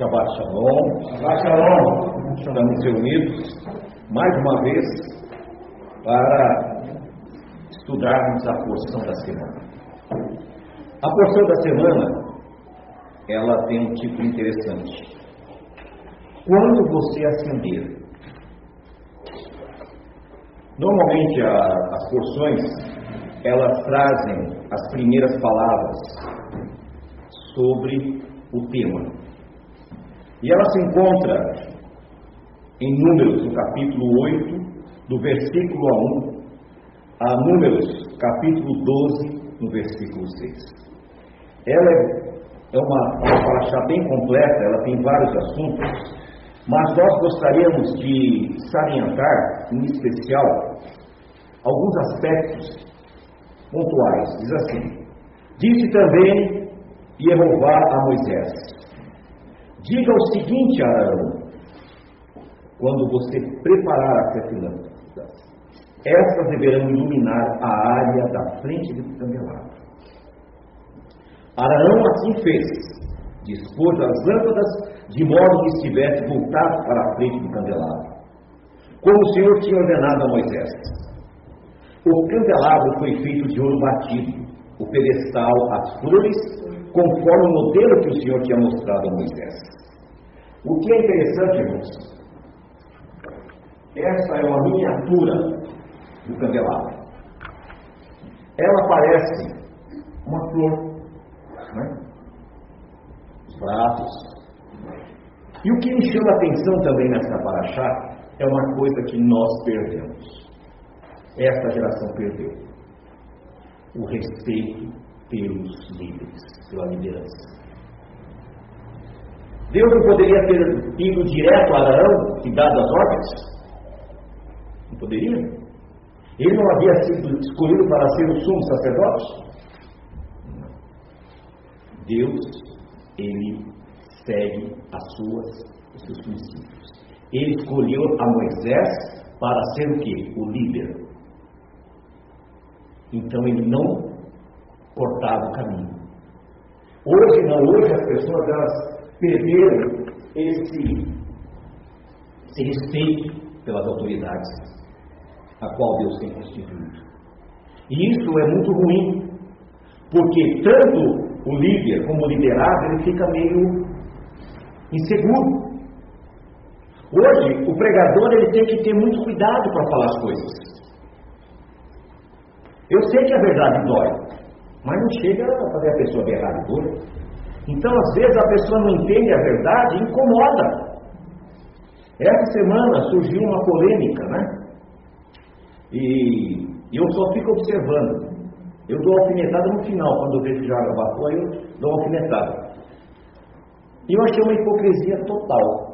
Shabbat Shalom. Shabbat Shalom. Estamos reunidos mais uma vez para estudarmos a porção da semana. A porção da semana ela tem um tipo interessante. Quando você acender, normalmente a, as porções elas trazem as primeiras palavras sobre o tema. E ela se encontra em Números, no capítulo 8, do versículo 1 a Números, capítulo 12, no versículo 6. Ela é, é uma, uma paraxá bem completa, ela tem vários assuntos, mas nós gostaríamos de salientar, em especial, alguns aspectos pontuais. Diz assim: Disse também Jeová a Moisés: Diga o seguinte, Arão, quando você preparar as sete lâmpadas, estas deverão iluminar a área da frente do candelabro. Arão assim fez, dispôs as lâmpadas de modo que estivesse voltado para a frente do candelabro, como o Senhor tinha ordenado a Moisés. O candelabro foi feito de ouro batido, o pedestal, as flores, conforme o modelo que o Senhor tinha mostrado a Moisés. O que é interessante, irmãos, essa é uma miniatura do candelabro. Ela parece uma flor, né? os braços. E o que me chama a atenção também nessa paraxá é uma coisa que nós perdemos. Esta geração perdeu o respeito pelos líderes, pela liderança. Deus não poderia ter ido direto a Arão e dado as ordens? Não poderia? Ele não havia sido escolhido para ser o sumo sacerdote? Deus, ele segue as suas, os seus princípios. Ele escolheu a Moisés para ser o quê? O líder. Então ele não cortava o caminho. Hoje não, hoje as pessoas elas perderam esse, esse respeito pelas autoridades a qual Deus tem constituído. E isso é muito ruim, porque tanto o líder como o liderado ele fica meio inseguro. Hoje, o pregador ele tem que ter muito cuidado para falar as coisas. Eu sei que a verdade dói, mas não chega a fazer a pessoa berrar de dor. Então, às vezes, a pessoa não entende a verdade e incomoda. Essa semana surgiu uma polêmica, né? E, eu só fico observando. Eu dou alfinetada no final, quando eu vejo que já abafou, aí eu dou alfinetada. E eu achei uma hipocrisia total.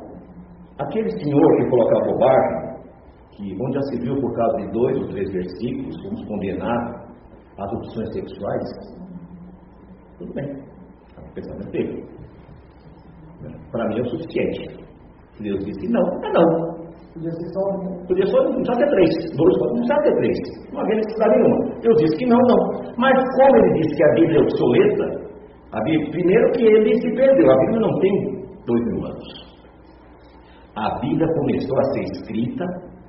Aquele senhor que colocava bobagem, que onde já se viu por causa de dois ou três versículos, fomos condenar as opções sexuais, tudo bem. É um pensamento dele. Para mim é o suficiente. Deus disse não, é não. Podia ser só um. Podia só, não ter três. Dois, não precisava ter três. Não havia necessidade nenhuma. Eu disse que não, não. Mas como ele disse que a Bíblia é obsoleta, a Bíblia, primeiro que ele se perdeu. A Bíblia não tem dois mil anos. A Bíblia começou a ser escrita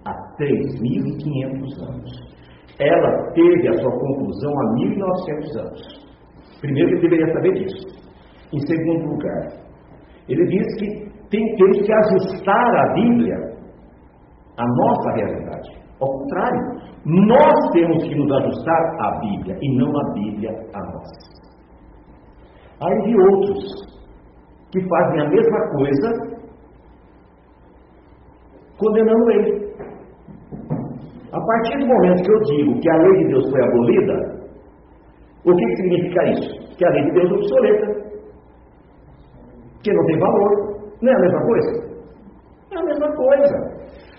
há 3.500 anos. Ela teve a sua conclusão há 1.900 anos. Primeiro, ele deveria saber disso. Em segundo lugar, ele diz que tem, temos que ajustar a Bíblia a nossa realidade. Ao contrário, nós temos que nos ajustar à Bíblia e não a Bíblia a nós. Aí de outros que fazem a mesma coisa condenando ele. A partir do momento que eu digo que a lei de Deus foi abolida, o que significa isso? Que a lei de Deus é obsoleta. Que não tem valor. Não é a mesma coisa? É a mesma coisa.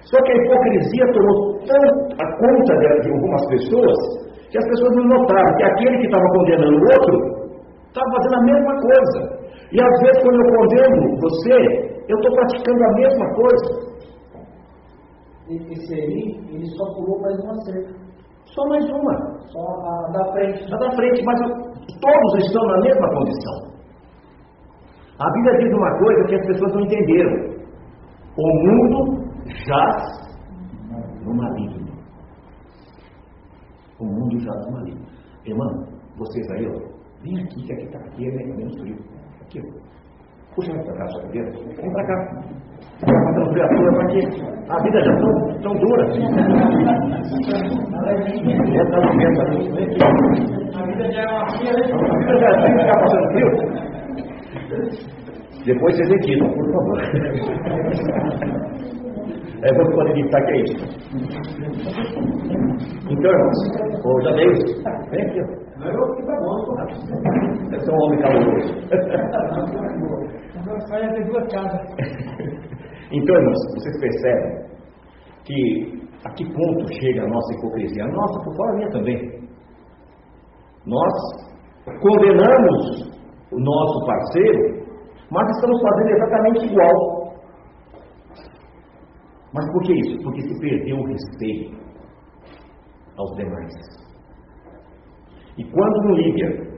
Só que a hipocrisia tomou tanto a conta de, algumas pessoas que as pessoas não notaram que aquele que estava condenando o outro estava fazendo a mesma coisa. E às vezes, quando eu condeno você, eu estou praticando a mesma coisa. Esse aí, ele só pulou mais uma cerca. Só mais uma. Só a da frente. A da frente, mas todos estão na mesma condição. A Bíblia diz uma coisa que as pessoas não entenderam. O mundo jaz no maligno. O mundo jaz no maligno. Irmão, vocês aí, ó, vem aqui, que aqui está aqui, é menos frio. Aqui, ó. Puxa mais para cá, sua cadeira. Vem para cá. À toa, para quê? A vida já é tão, tão dura. Vem aqui. A vida já é uma fria, né? A vida já é frio, está passando frio? Depois vocês editam, por favor. É, vamos poder editar que é isso. Então, irmãos, ô Jadeus, vem aqui, ó. Não, eu que tá bom, Eu sou um homem caloroso. Agora sai até duas casas. Então, irmãos, vocês percebem que a que ponto chega a nossa hipocrisia? A nossa, por fora minha também. Nós condenamos o nosso parceiro, mas estamos fazendo exatamente igual. Mas por que isso? Porque se perdeu o respeito aos demais. E quando um líder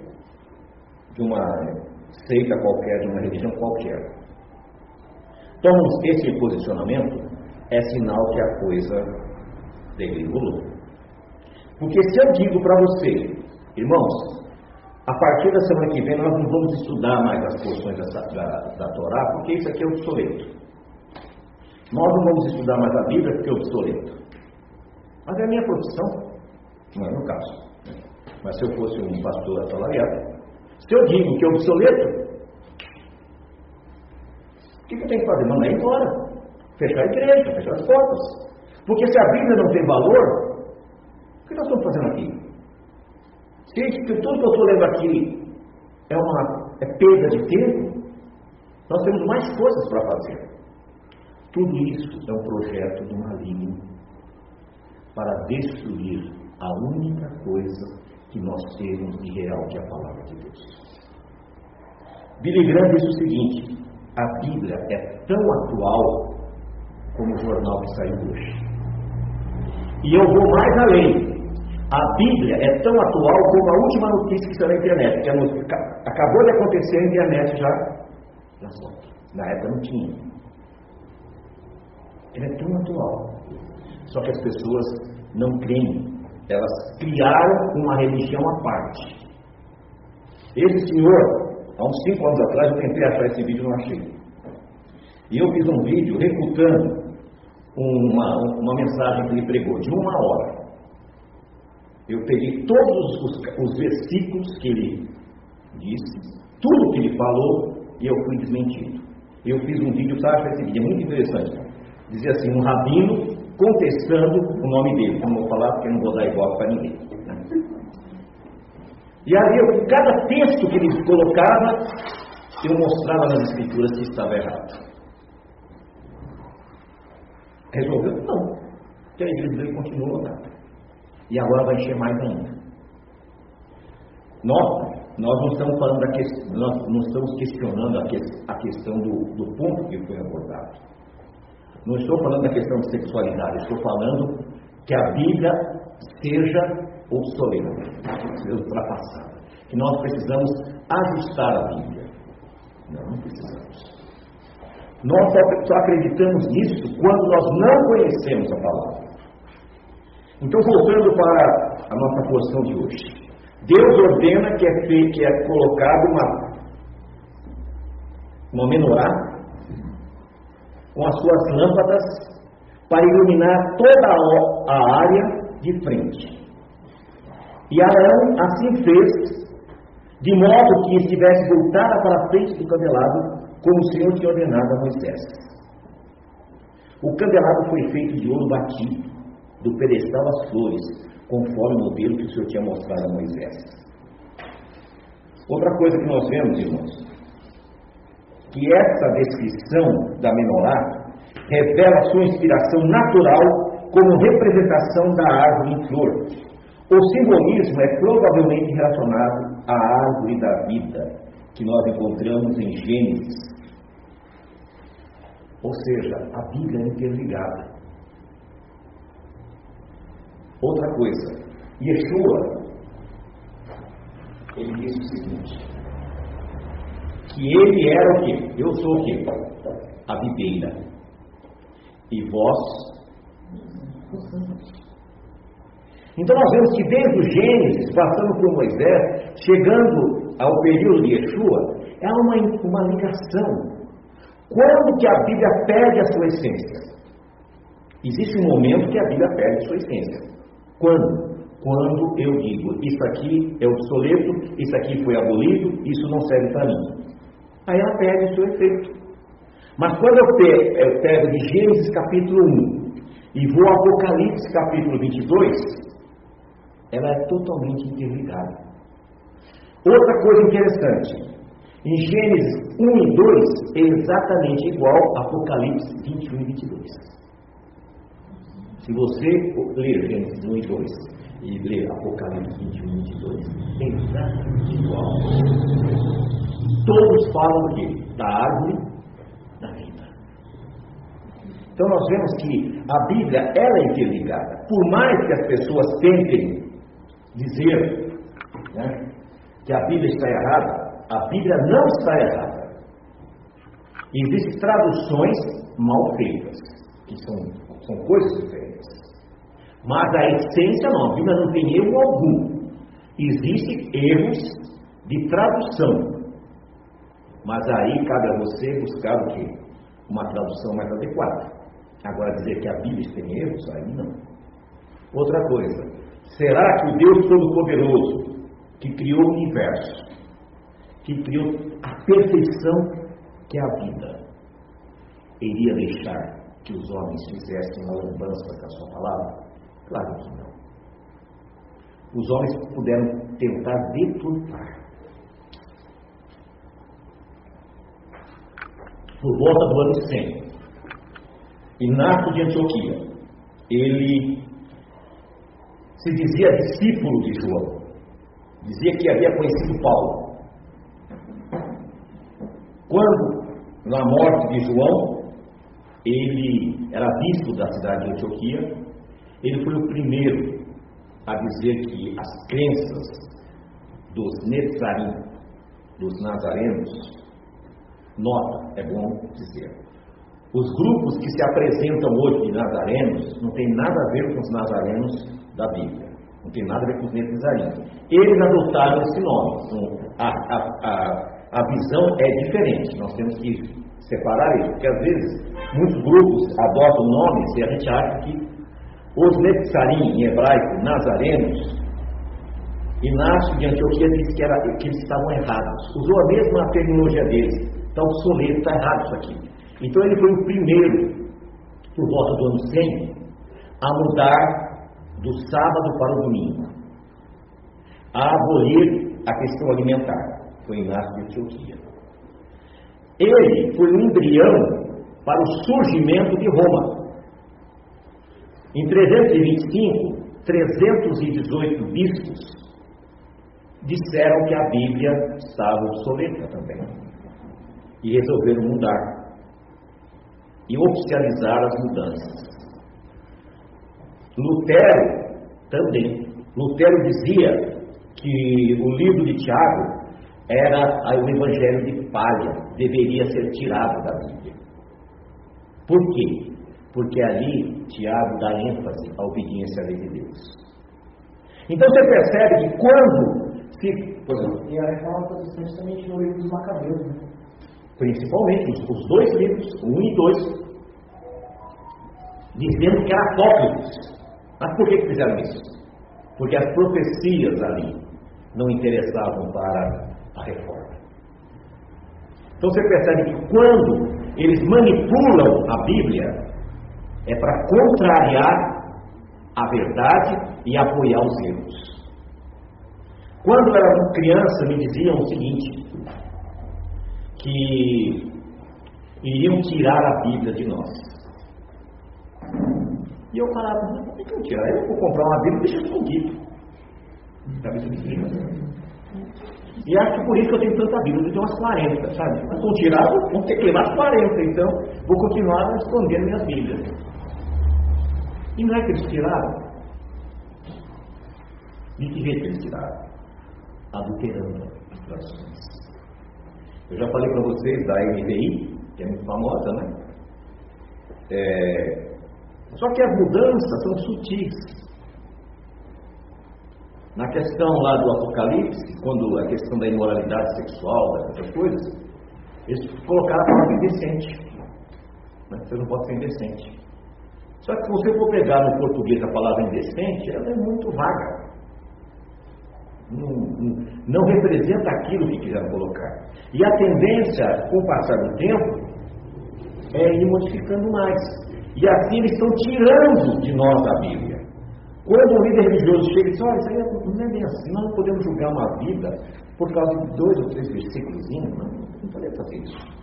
de uma seita qualquer, de uma religião qualquer, toma esse posicionamento, é sinal que a coisa degringolou. Porque se eu digo para você, irmãos, a partir da semana que vem nós não vamos estudar mais as porções da, da, da Torá, porque isso aqui é obsoleto. Nós não vamos estudar mais a Bíblia porque é obsoleto. Mas é a minha profissão, não é no caso. Mas se eu fosse um pastor assalariado, se eu digo que é obsoleto, que eu tenho que fazer? Mandar embora. Fechar a igreja, fechar as portas. Porque se a Bíblia não tem valor, o que nós estamos fazendo aqui? Se tudo que eu estou lendo aqui é uma é perda de tempo, nós temos mais coisas para fazer. Tudo isso é um projeto do maligno para destruir a única coisa que nós temos de real, que é a palavra de Deus. Billy Graham diz o seguinte: a Bíblia é tão atual como o jornal que saiu hoje. E eu vou mais além. A Bíblia é tão atual como a última notícia que saiu na internet, que acabou de acontecer na internet já na época não tinha. Ele é tão atual. Só que as pessoas não creem. Elas criaram uma religião à parte. Esse senhor, há uns cinco anos atrás, eu tentei achar esse vídeo e não achei. E eu fiz um vídeo refutando uma, uma mensagem que ele pregou, de uma hora. Eu peguei todos os, os versículos que ele disse, tudo que ele falou, e eu fui desmentido. Eu fiz um vídeo, sabe, esse vídeo é muito interessante. Dizia assim, um rabino contestando o nome dele. Não vou falar porque não vou dar igual para ninguém. E ali, eu, cada texto que ele colocava, eu mostrava nas escrituras que estava errado. Resolveu? Não. Porque a igreja dele continuou lá. E agora vai encher mais ainda. Nós, nós não estamos falando da questão, nós não estamos questionando a, que, a questão do, do ponto que foi abordado. Não estou falando da questão de sexualidade, estou falando que a Bíblia seja obsoleta, seja ultrapassada. Que nós precisamos ajustar a Bíblia. Não, precisamos. Nós só acreditamos nisso quando nós não conhecemos a palavra. Então, voltando para a nossa porção de hoje. Deus ordena que é, feito, que é colocado uma, uma menorá com as suas lâmpadas para iluminar toda a área de frente. E Arão assim fez, de modo que estivesse voltada para a frente do candelabro, como o Senhor tinha ordenado a Moisés. O candelabro foi feito de ouro batido, do pedestal às flores, conforme o modelo que o Senhor tinha mostrado a Moisés. Outra coisa que nós vemos, irmãos, que essa descrição da menorá revela sua inspiração natural como representação da árvore em flor. O simbolismo é provavelmente relacionado à árvore da vida que nós encontramos em Gênesis. Ou seja, a Bíblia é interligada. Outra coisa, Yeshua, ele disse o seguinte: que ele era o quê? Eu sou o quê? A videira. E vós. Então nós vemos que desde o Gênesis, passando por Moisés, chegando ao período de Yeshua, há uma, uma ligação. Quando que a Bíblia perde a sua essência? Existe um momento que a Bíblia perde a sua essência. Quando? Quando eu digo, isso aqui é obsoleto, isso aqui foi abolido, isso não serve para mim. Aí ela perde o seu efeito. Mas quando eu pego, eu pego de Gênesis capítulo 1 e vou ao Apocalipse capítulo 22, ela é totalmente interligada. Outra coisa interessante, em Gênesis 1 e 2 é exatamente igual a Apocalipse 21 e 22. Se você ler Gênesis 1 e 2 e ler Apocalipse 21 e 22, é exatamente igual. Todos falam o quê? Da árvore da vida. Então nós vemos que a Bíblia ela é interligada. Por mais que as pessoas tentem dizer né, que a Bíblia está errada, a Bíblia não está errada. Existem traduções mal feitas, que são, são coisas diferentes. Mas a essência não, a Bíblia não tem erro algum. Existem erros de tradução. Mas aí cabe a você buscar o quê? Uma tradução mais adequada. Agora dizer que a Bíblia tem erros, aí não. Outra coisa, será que o Deus Todo-Poderoso, que criou o universo, que criou a perfeição que é a vida, iria deixar que os homens fizessem uma lambança com a sua palavra? Claro que não. Os homens puderam tentar deturpar. Por volta do ano 100, Inácio de Antioquia, ele se dizia discípulo de João, dizia que havia conhecido Paulo. Quando, na morte de João, ele era bispo da cidade de Antioquia, ele foi o primeiro a dizer que as crenças dos Netzarim, dos nazarenos, nota, é bom dizer, os grupos que se apresentam hoje de nazarenos não tem nada a ver com os nazarenos da Bíblia. Não tem nada a ver com os Netzarim. Eles adotaram esse nome. Então, a, a, a, a visão é diferente. Nós temos que separar isso, porque às vezes muitos grupos adotam nomes e a gente acha que os Netzarim, em hebraico, nazarenos, Inácio de Antioquia disse que, era, que eles estavam errados. Usou a mesma terminologia deles. Está obsoleto, está errado isso aqui. Então ele foi o primeiro, por volta do ano 100, a mudar do sábado para o domingo, a abolir a questão alimentar foi Inácio de Antioquia. Ele foi um embrião para o surgimento de Roma. Em 325, 318 bispos disseram que a Bíblia estava obsoleta também. E resolveram mudar e oficializar as mudanças. Lutero também. Lutero dizia que o livro de Tiago era o evangelho de palha, deveria ser tirado da Bíblia. Por quê? Porque ali Tiago dá ênfase à obediência à lei de Deus. Então você percebe que quando se. E a reforma protestante também tinha o livro dos Macabeus, né? Principalmente os, os dois livros, um e dois, dizendo que eram apócrifos. Mas por que, fizeram isso? Porque as profecias ali não interessavam para a reforma. Então você percebe que quando eles manipulam a Bíblia, é para contrariar a verdade e apoiar os erros. Quando eu era criança, me diziam o seguinte: que iriam tirar a Bíblia de nós. E eu falava, por que eu vou comprar uma Bíblia e deixar escondido. Sabe e acho que por isso que eu tenho tanta Bíblia, eu tenho umas 40, sabe? Mas vão tirar, vão ter que levar as 40, então vou continuar escondendo minhas Bíblias. E não é que eles tiraram? De que jeito eles tiraram? Adulterando as tradições. Eu já falei para vocês da NVI, que é muito famosa, né? É... Só que as mudanças são sutis. Na questão lá do Apocalipse, quando a questão da imoralidade sexual, dessas coisas, eles colocaram a palavra indecente. Né? Você não pode ser indecente. Só que se você for pegar no português a palavra indecente, ela é muito vaga. Não, não, não representa aquilo que quiseram colocar. E a tendência, com o passar do tempo, é ir modificando mais. E assim eles estão tirando de nós a Bíblia. Quando um líder religioso chega e diz, olha, isso aí não é bem assim, não podemos julgar uma vida por causa de dois ou três versículos, não, podemos fazer isso.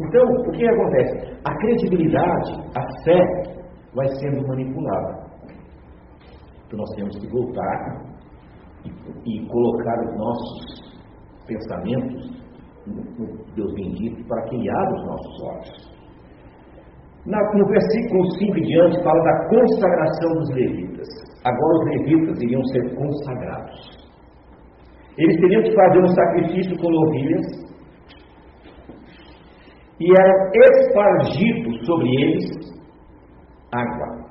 Então, o que acontece? A credibilidade, a fé, vai sendo manipulada. Então, nós temos que voltar e, e colocar os nossos pensamentos Deus bendito para que Ele abra os nossos olhos. Na, no versículo 5 em diante, fala da consagração dos levitas. Agora, os levitas iriam ser consagrados. Eles teriam que fazer um sacrifício com novilhas e era espargido sobre eles água.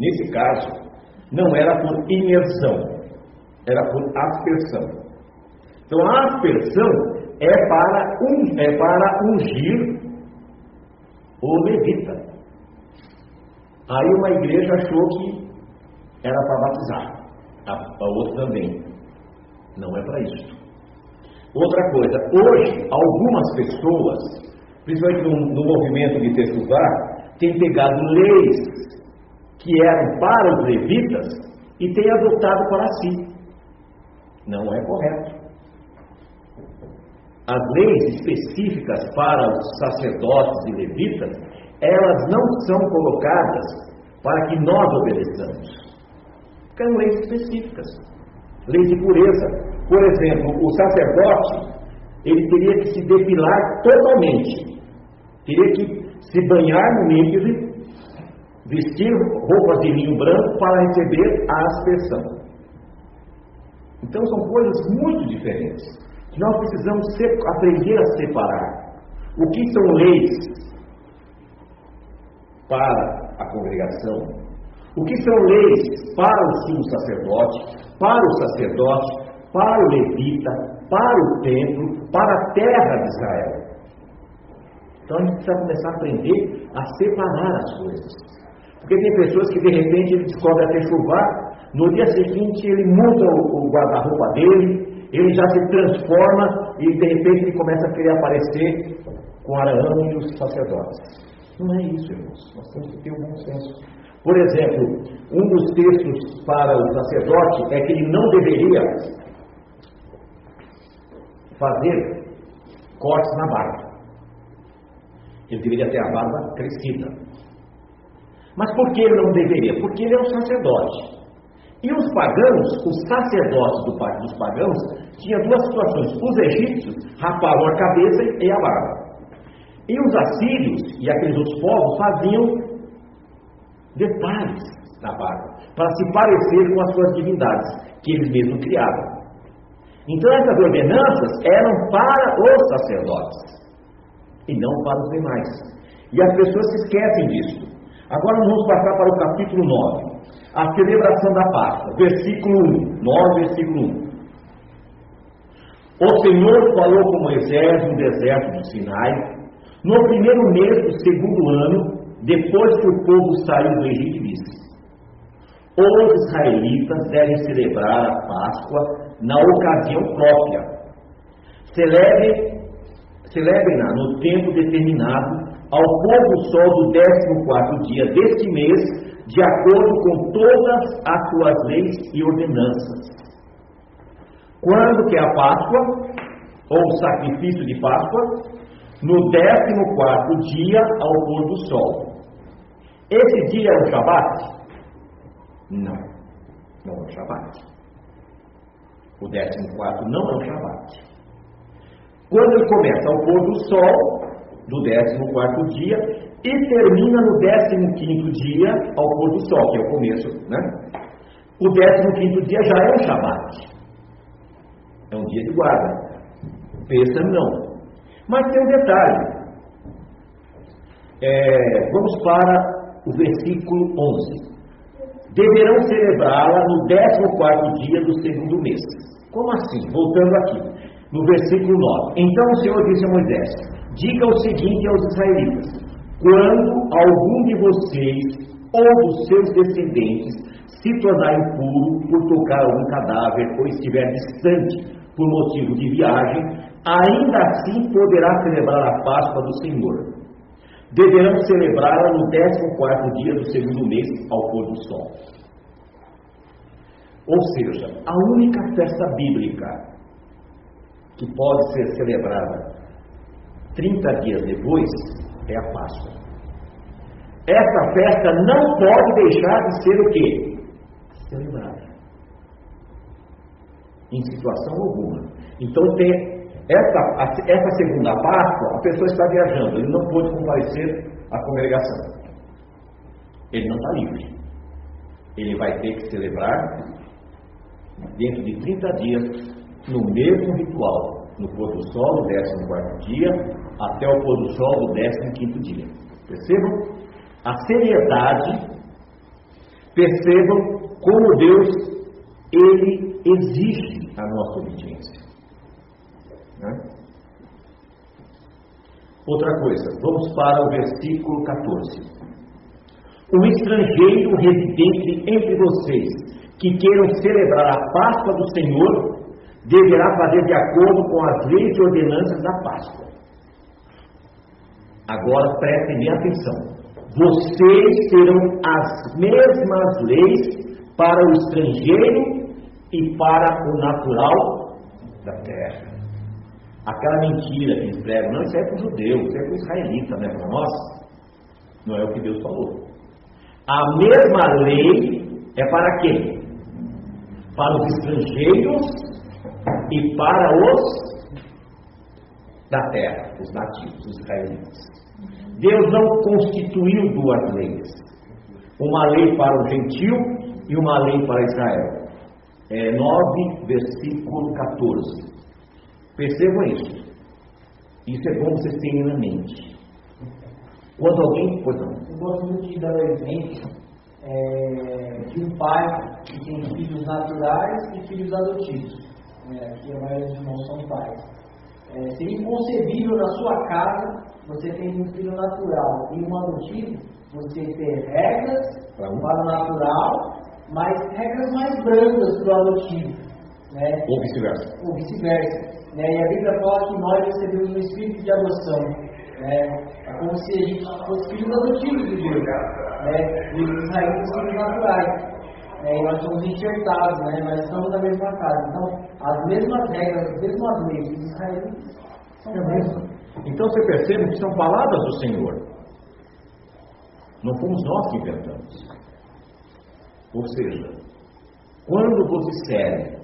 Nesse caso, não era por imersão, era por aspersão. Então a aspersão é para, um, é para ungir o levita. Aí uma igreja achou que era para batizar, a, a outra também. Não é para isso. Outra coisa, hoje, algumas pessoas, principalmente no, no movimento de Tefuvá, têm pegado leis que eram para os levitas e têm adotado para si. Não é correto. As leis específicas para os sacerdotes e levitas, elas não são colocadas para que nós obedeçamos. São leis específicas, leis de pureza. Por exemplo, o sacerdote, ele teria que se depilar totalmente. Teria que se banhar no níquel, vestir roupas de linho branco para receber a aspersão. Então são coisas muito diferentes. Nós precisamos aprender a separar. O que são leis para a congregação? O que são leis para o sumo sacerdote, para o sacerdote, para o levita, para o templo, para a terra de Israel. Então a gente precisa começar a aprender a separar as coisas. Porque tem pessoas que de repente ele descobre até chuvar, no dia seguinte ele muda o guarda-roupa dele, ele já se transforma e de repente ele começa a querer aparecer com Araão e os sacerdotes. Não é isso, irmãos. Nós temos que ter um bom senso. Por exemplo, um dos textos para o sacerdote é que ele não deveria fazer cortes na barba. Ele deveria ter a barba crescida. Mas por que ele não deveria? Porque ele é um sacerdote. E os pagãos, os sacerdotes do, dos pagãos, tinham duas situações. Os egípcios rapavam a cabeça e a barba. E os assírios e aqueles outros povos faziam detalhes na barba, para se parecer com as suas divindades, que eles mesmos criavam. Então essas ordenanças eram para os sacerdotes e não para os demais. E as pessoas se esquecem disso. Agora vamos passar para o capítulo 9. A celebração da Páscoa, versículo 1, 9, versículo 1. O Senhor falou com Moisés no deserto do Sinai, no primeiro mês do segundo ano, depois que o povo saiu do Egito, disse: Os israelitas devem celebrar a Páscoa na ocasião própria. Celebre, celebre-na no tempo determinado ao pôr do sol do 14 dia deste mês, de acordo com todas as suas leis e ordenanças. Quando que é a Páscoa, ou sacrifício de Páscoa? No 14 dia ao pôr do sol. Esse dia é o Shabat? Não, não é o Shabat. O décimo quarto não é o Shabat. Quando ele começa ao pôr do sol, do décimo quarto dia, e termina no décimo quinto dia ao pôr do sol, que é o começo, né? O décimo quinto dia já é o Shabat. É um dia de guarda. Pêssaro não. Mas tem um detalhe. É, vamos para o versículo 11. Deverão celebrá-la no 14 dia do segundo mês. Como assim? Voltando aqui, no versículo 9. Então o Senhor disse a Moisés: Diga o seguinte aos israelitas: Quando algum de vocês ou dos seus descendentes se tornar impuro por tocar algum cadáver ou estiver distante por motivo de viagem, ainda assim poderá celebrar a Páscoa do Senhor. Deverão celebrá-la no 14 dia do segundo mês ao pôr do sol. Ou seja, a única festa bíblica que pode ser celebrada 30 dias depois é a Páscoa. Essa festa não pode deixar de ser o quê? Celebrada. Em situação alguma. Então tem essa, essa segunda Páscoa, a pessoa está viajando, ele não pode comparecer à congregação. Ele não está livre. Ele vai ter que celebrar dentro de 30 dias, no mesmo ritual, no pôr do sol, no 14 dia, até o pôr do sol do 15 dia. Percebam? A seriedade, percebam como Deus, Ele exige a nossa obediência. Né? Outra coisa, vamos para o versículo 14. Um estrangeiro residente entre vocês que queiram celebrar a Páscoa do Senhor deverá fazer de acordo com as leis e ordenanças da Páscoa. Agora prestem bem atenção. Vocês terão as mesmas leis para o estrangeiro e para o natural da terra. Aquela mentira que eles pregam, não, isso é para o judeu, isso é para o israelita, não é para nós. Não é o que Deus falou. A mesma lei é para quem? para os estrangeiros e para os da terra, os nativos, os israelitas. Deus não constituiu duas leis, uma lei para o gentio e uma lei para Israel. É 9, versículo 14. Percebam isso. Isso é bom vocês terem na mente. Quando alguém. Pois não. Eu gosto muito de dar o exemplo é, de um pai que tem filhos naturais e filhos adotivos. É, aqui a maioria dos irmãos são pais. É, seria inconcebível na sua casa você ter um filho natural e um adotivo, você ter regras para o natural, mas regras mais brandas para o adotivo. Né? Ou vice-versa. Ou vice-versa. Né? E a Bíblia fala que nós recebemos um espírito de adoção. Né? É como se a gente fosse filhos adotivos de Deus né? E os israelitas são naturais. É, e nós somos enxertados, né? Nós estamos na mesma casa. Então, as mesmas regras, as mesmas leis dos israelitas são as mesmas. Então você percebe que são palavras do Senhor. Não fomos nós que inventamos. Ou seja, quando você disserem,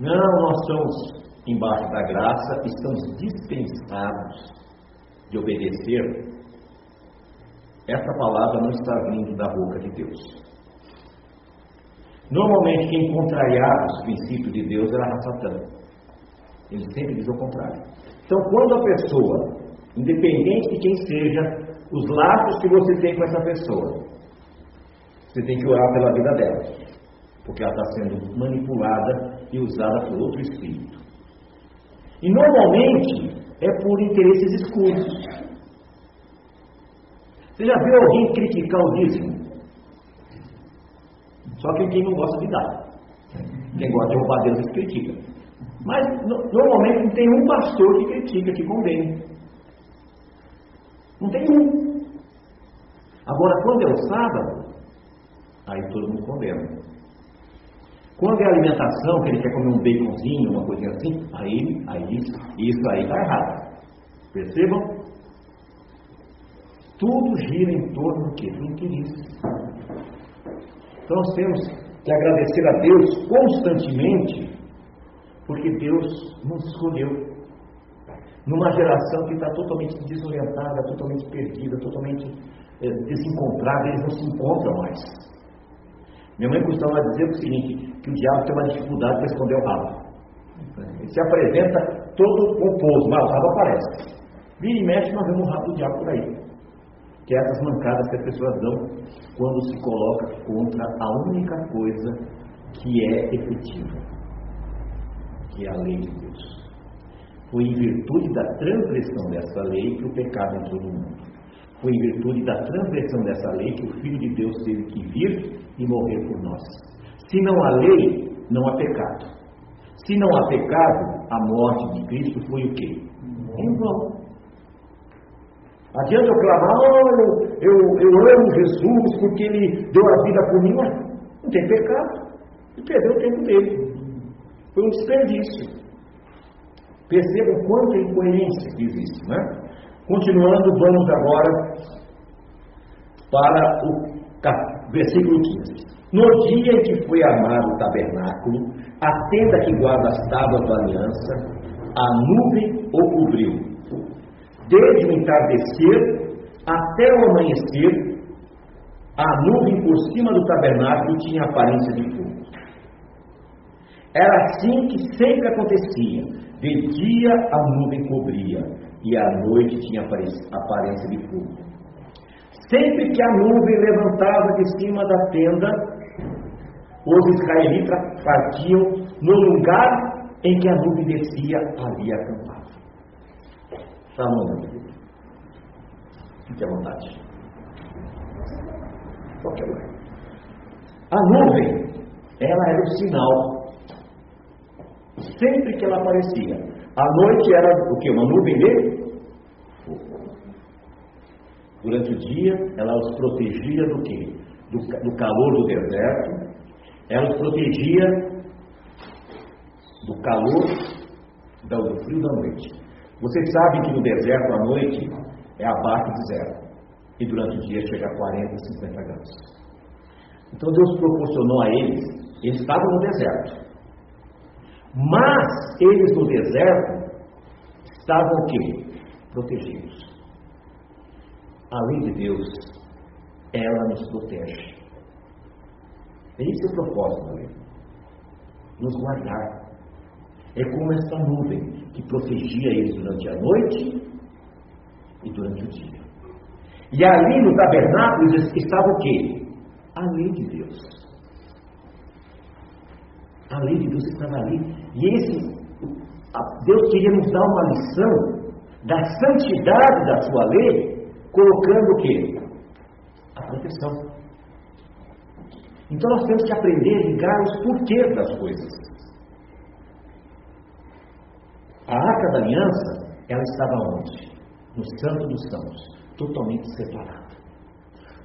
não, nós estamos embaixo da graça, estamos dispensados de obedecer essa palavra não está vindo da boca de Deus. Normalmente, quem contrariava os princípios de Deus era a Satã. Ele sempre diz o contrário. Então, quando a pessoa, independente de quem seja, os laços que você tem com essa pessoa, você tem que orar pela vida dela, porque ela está sendo manipulada e usada por outro espírito. E normalmente é por interesses escuros. Você já viu alguém criticar o dízimo? Só que quem não gosta de dar. Quem gosta de roubar Deus critica. Mas normalmente não tem um pastor que critica, que condena. Não tem um. Agora, quando é o sábado, aí todo mundo condena. Quando é alimentação, que ele quer comer um baconzinho, uma coisinha assim, aí, aí isso aí está errado. Percebam? Tudo gira em torno do que? Do interesse. Então nós temos que agradecer a Deus constantemente, porque Deus nos escolheu. Numa geração que está totalmente desorientada, totalmente perdida, totalmente é, desencontrada, eles não se encontram mais. Minha mãe costumava dizer o seguinte, que o diabo tem uma dificuldade para esconder o rabo. Ele se apresenta todo composto, mas o rabo aparece. Vira e mexe, nós vemos o rabo do diabo por aí. Que é essas mancadas que as pessoas dão quando se coloca contra a única coisa que é efetiva, que é a lei de Deus. Foi em virtude da transgressão dessa lei que o pecado entrou no mundo. Foi em virtude da transgressão dessa lei que o Filho de Deus teve que vir e morrer por nós. Se não há lei, não há pecado. Se não há pecado, a morte de Cristo foi o quê? Em vão. Adianta eu clamar, oh, eu, eu, amo Jesus porque ele deu a vida por mim, não tem pecado. Ele perdeu o tempo dele. Foi um desperdício. Percebam quanta incoerência que existe, né? Continuando, vamos agora para o versículo 15. No dia em que foi armado o tabernáculo, a tenda que guarda as tábuas da aliança, a nuvem o cobriu. Desde o entardecer até o amanhecer, a nuvem por cima do tabernáculo tinha aparência de fogo. Era assim que sempre acontecia. De dia a nuvem cobria e à noite tinha aparência de fogo. Sempre que a nuvem levantava de cima da tenda, os israelitas partiam no lugar em que a nuvem descia, ali acampava. Chamando. Fique à vontade. Qualquer lugar. A nuvem, ela era o sinal. Sempre que ela aparecia. A noite era o que? Uma nuvem de Durante o dia, ela os protegia do quê? Do, do calor do deserto, ela os protegia do calor, do frio da noite. Vocês sabem que no deserto à noite é abaixo de zero. E durante o dia chega a 40, 50 graus. Então Deus proporcionou a eles, eles estavam no deserto. Mas eles no deserto estavam o quê? Protegidos. A lei de Deus, ela nos protege. Esse é o propósito da lei. Nos guardar. É como essa nuvem que protegia eles durante a noite e durante o dia. E ali no tabernáculo estava o quê? A lei de Deus. A lei de Deus estava ali. E esse, Deus queria nos dar uma lição da santidade da sua lei, colocando o quê? A proteção. Então nós temos que aprender a ligar os porquês das coisas. A arca da aliança, ela estava onde? No Santo dos Santos, totalmente separada.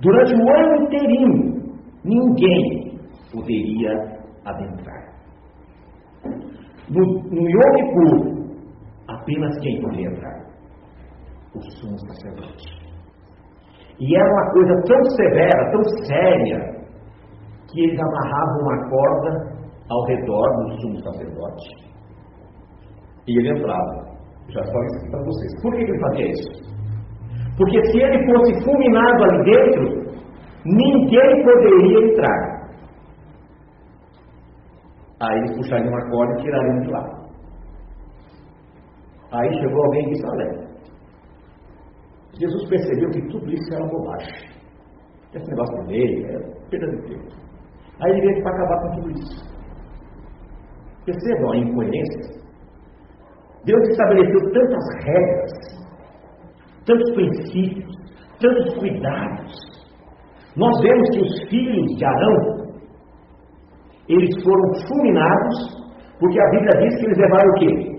Durante o ano inteirinho, ninguém poderia adentrar. No, no Yom apenas quem podia entrar? O sumo sacerdote. E era uma coisa tão severa, tão séria, que eles amarravam uma corda ao redor do sumo sacerdote e ele entrava. Já falei isso para vocês. Por que ele fazia isso? Porque se ele fosse fulminado ali dentro, ninguém poderia entrar. Aí eles puxariam uma corda e tirariam de lá. Aí chegou alguém e disse: Olha, Jesus percebeu que tudo isso era bobagem. Esse negócio de lei é perda de tempo. Aí ele veio para acabar com tudo isso. Percebam a incoerência? Deus estabeleceu tantas regras, tantos princípios, tantos cuidados. Nós vemos que os filhos de Arão, eles foram fulminados, porque a Bíblia diz que eles levaram o quê?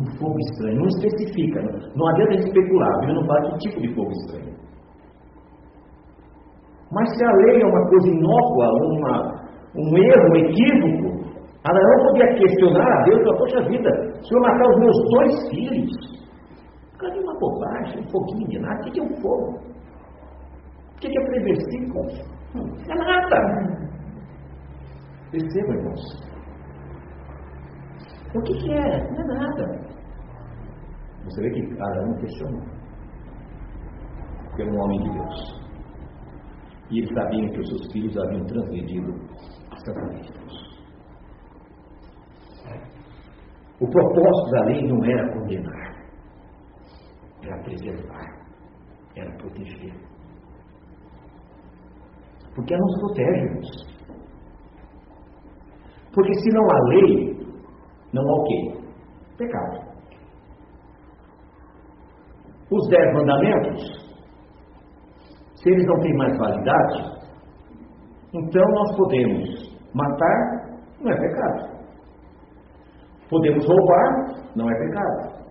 Um fogo estranho. Não especifica. Não adianta especular. A Bíblia não fala que tipo de fogo estranho. Mas se a lei é uma coisa inócua, uma, um erro, um equívoco, Abraão podia questionar a Deus, falar, poxa vida, o senhor matar os meus dois filhos? Cadê uma bobagem, um foguinho de nada? O que é um fogo? O que é três? Não é nada. Perceba, irmãos. O que, é? Não é nada. Você vê que Arão questionou. Porque é um homem de Deus. E eles sabiam que os seus filhos haviam transgredido a santa lei de Deus. O propósito da lei não era condenar, era preservar, era proteger. Porque ela nos protege, irmãos. Porque se não há lei, não há o quê? Pecado. Os dez mandamentos, se eles não têm mais validade, então nós podemos matar, não é pecado. Podemos roubar, não é pecado.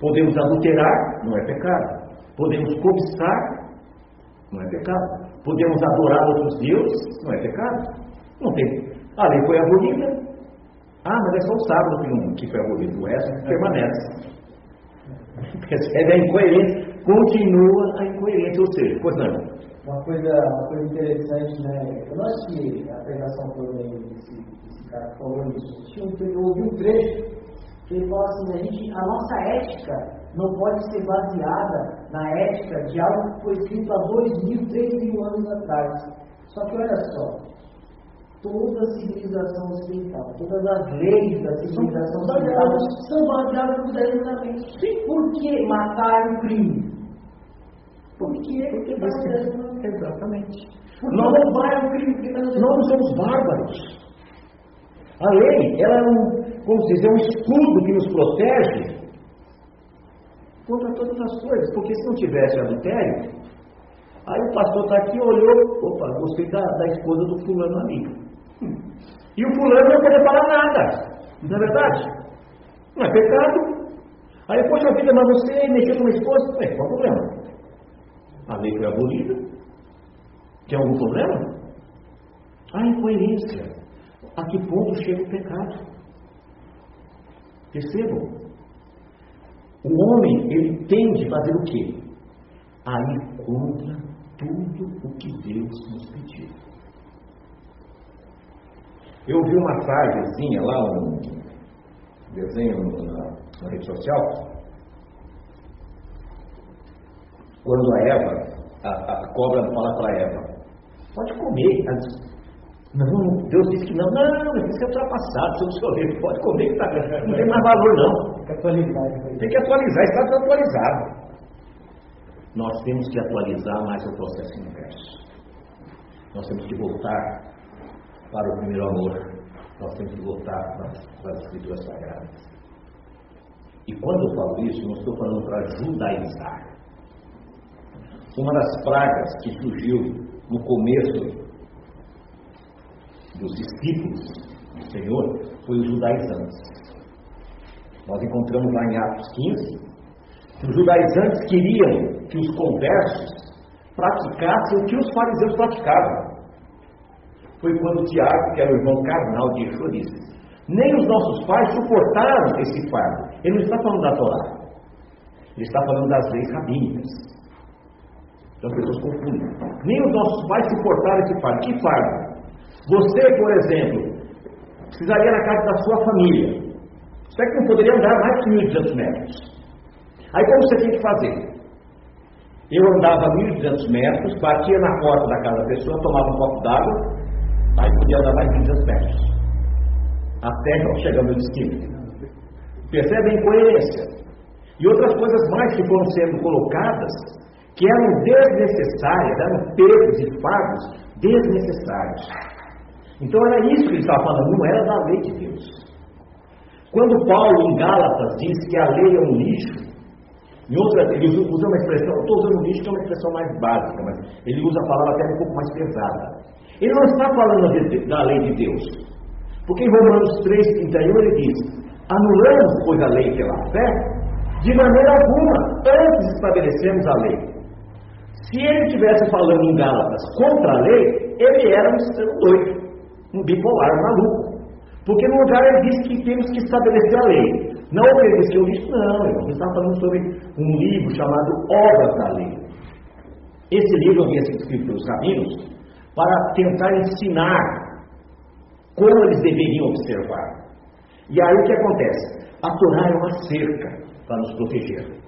Podemos adulterar, não é pecado. Podemos cobiçar, não é pecado. Podemos adorar outros deuses, não é pecado. Não tem. A lei foi abolida. Ah, mas é só o sábado que, foi abolido. Essa permanece. Percebe a incoerência? Continua a incoerência, ou seja, pois não. Uma coisa, uma coisa interessante, né? Eu não assisti a pregação desse, desse cara falou isso. Eu ouvi um trecho que ele fala assim, a, gente, a nossa ética não pode ser baseada na ética de algo que foi escrito há dois mil, três mil anos atrás. Só que olha só, toda a civilização ocidental, todas as leis da civilização ocidental são baseadas no Velho Testamento. Por que matar um crime? Porque, porque você, exatamente. Porque nós, roubar é um crime. Nós não somos bárbaros. A lei, ela é um, como se diz, é um escudo que nos protege contra todas as coisas. Porque se não tivesse adultério, aí o pastor está aqui, olhou, opa, gostei da, da esposa do fulano ali. E o fulano não pode falar nada. Não é verdade? Não é pecado. Aí, poxa vida, mas você mexeu com uma esposa? É, qual o problema? A lei foi abolida. Tem algum problema? A incoerência. A que ponto chega o pecado? Percebam. O homem, ele tende a fazer o quê? A ir contra tudo o que Deus nos pediu. Eu vi uma frasezinha lá, um desenho na, na rede social, quando a Eva, a, a cobra fala para Eva, pode comer. Não, Deus disse que não, não, não, isso é ultrapassado, seu sorvete, pode comer, que tá, não tem mais valor não. Tem que atualizar. Tem que atualizar, está desatualizado. Nós temos que atualizar mais o processo inverso. Nós temos que voltar para o primeiro amor. Nós temos que voltar para, para as escrituras sagradas. E quando eu falo isso, não estou falando para judaizar. Uma das pragas que surgiu no começo dos discípulos do Senhor foi os judaizantes. Nós encontramos lá em Atos 15 que os judaizantes queriam que os conversos praticassem o que os fariseus praticavam. Foi quando Tiago, que era o irmão carnal de Yeshua, disse: Nem os nossos pais suportaram esse fardo. Ele não está falando da Torá, ele está falando das leis rabínicas. Então as pessoas confundem. Nem os nossos pais suportaram esse fardo. Que fardo? Você, por exemplo, precisaria na casa da sua família. Você é que não poderia andar mais que 1.200 metros. Aí como você tem que fazer? Eu andava 1.200 metros, batia na porta da casa da pessoa, tomava um copo d'água, aí podia andar mais 1.200 metros. Até ao meu destino. Percebe a incoerência? E outras coisas mais que foram sendo colocadas que eram desnecessárias, eram pesos e fardos desnecessários. Então era isso que ele estava falando, não era da lei de Deus. Quando Paulo em Gálatas diz que a lei é um lixo, em outra, ele usa uma expressão, estou usando lixo que é uma expressão mais básica, mas ele usa a palavra até um pouco mais pesada. Ele não está falando da lei de Deus. Porque em Romanos 3,31 ele diz, anulamos, pois, a lei pela fé, de maneira alguma, antes estabelecemos a lei. Se ele estivesse falando em Gálatas contra a lei, ele era um doido, um bipolar, maluco. Porque no lugar ele disse que temos que estabelecer a lei. Não obedeceu o lixo, não. Ele está falando sobre um livro chamado Obras da Lei. Esse livro havia sido escrito pelos rabinos para tentar ensinar como eles deveriam observar. E aí o que acontece? A Torá é uma cerca para nos proteger.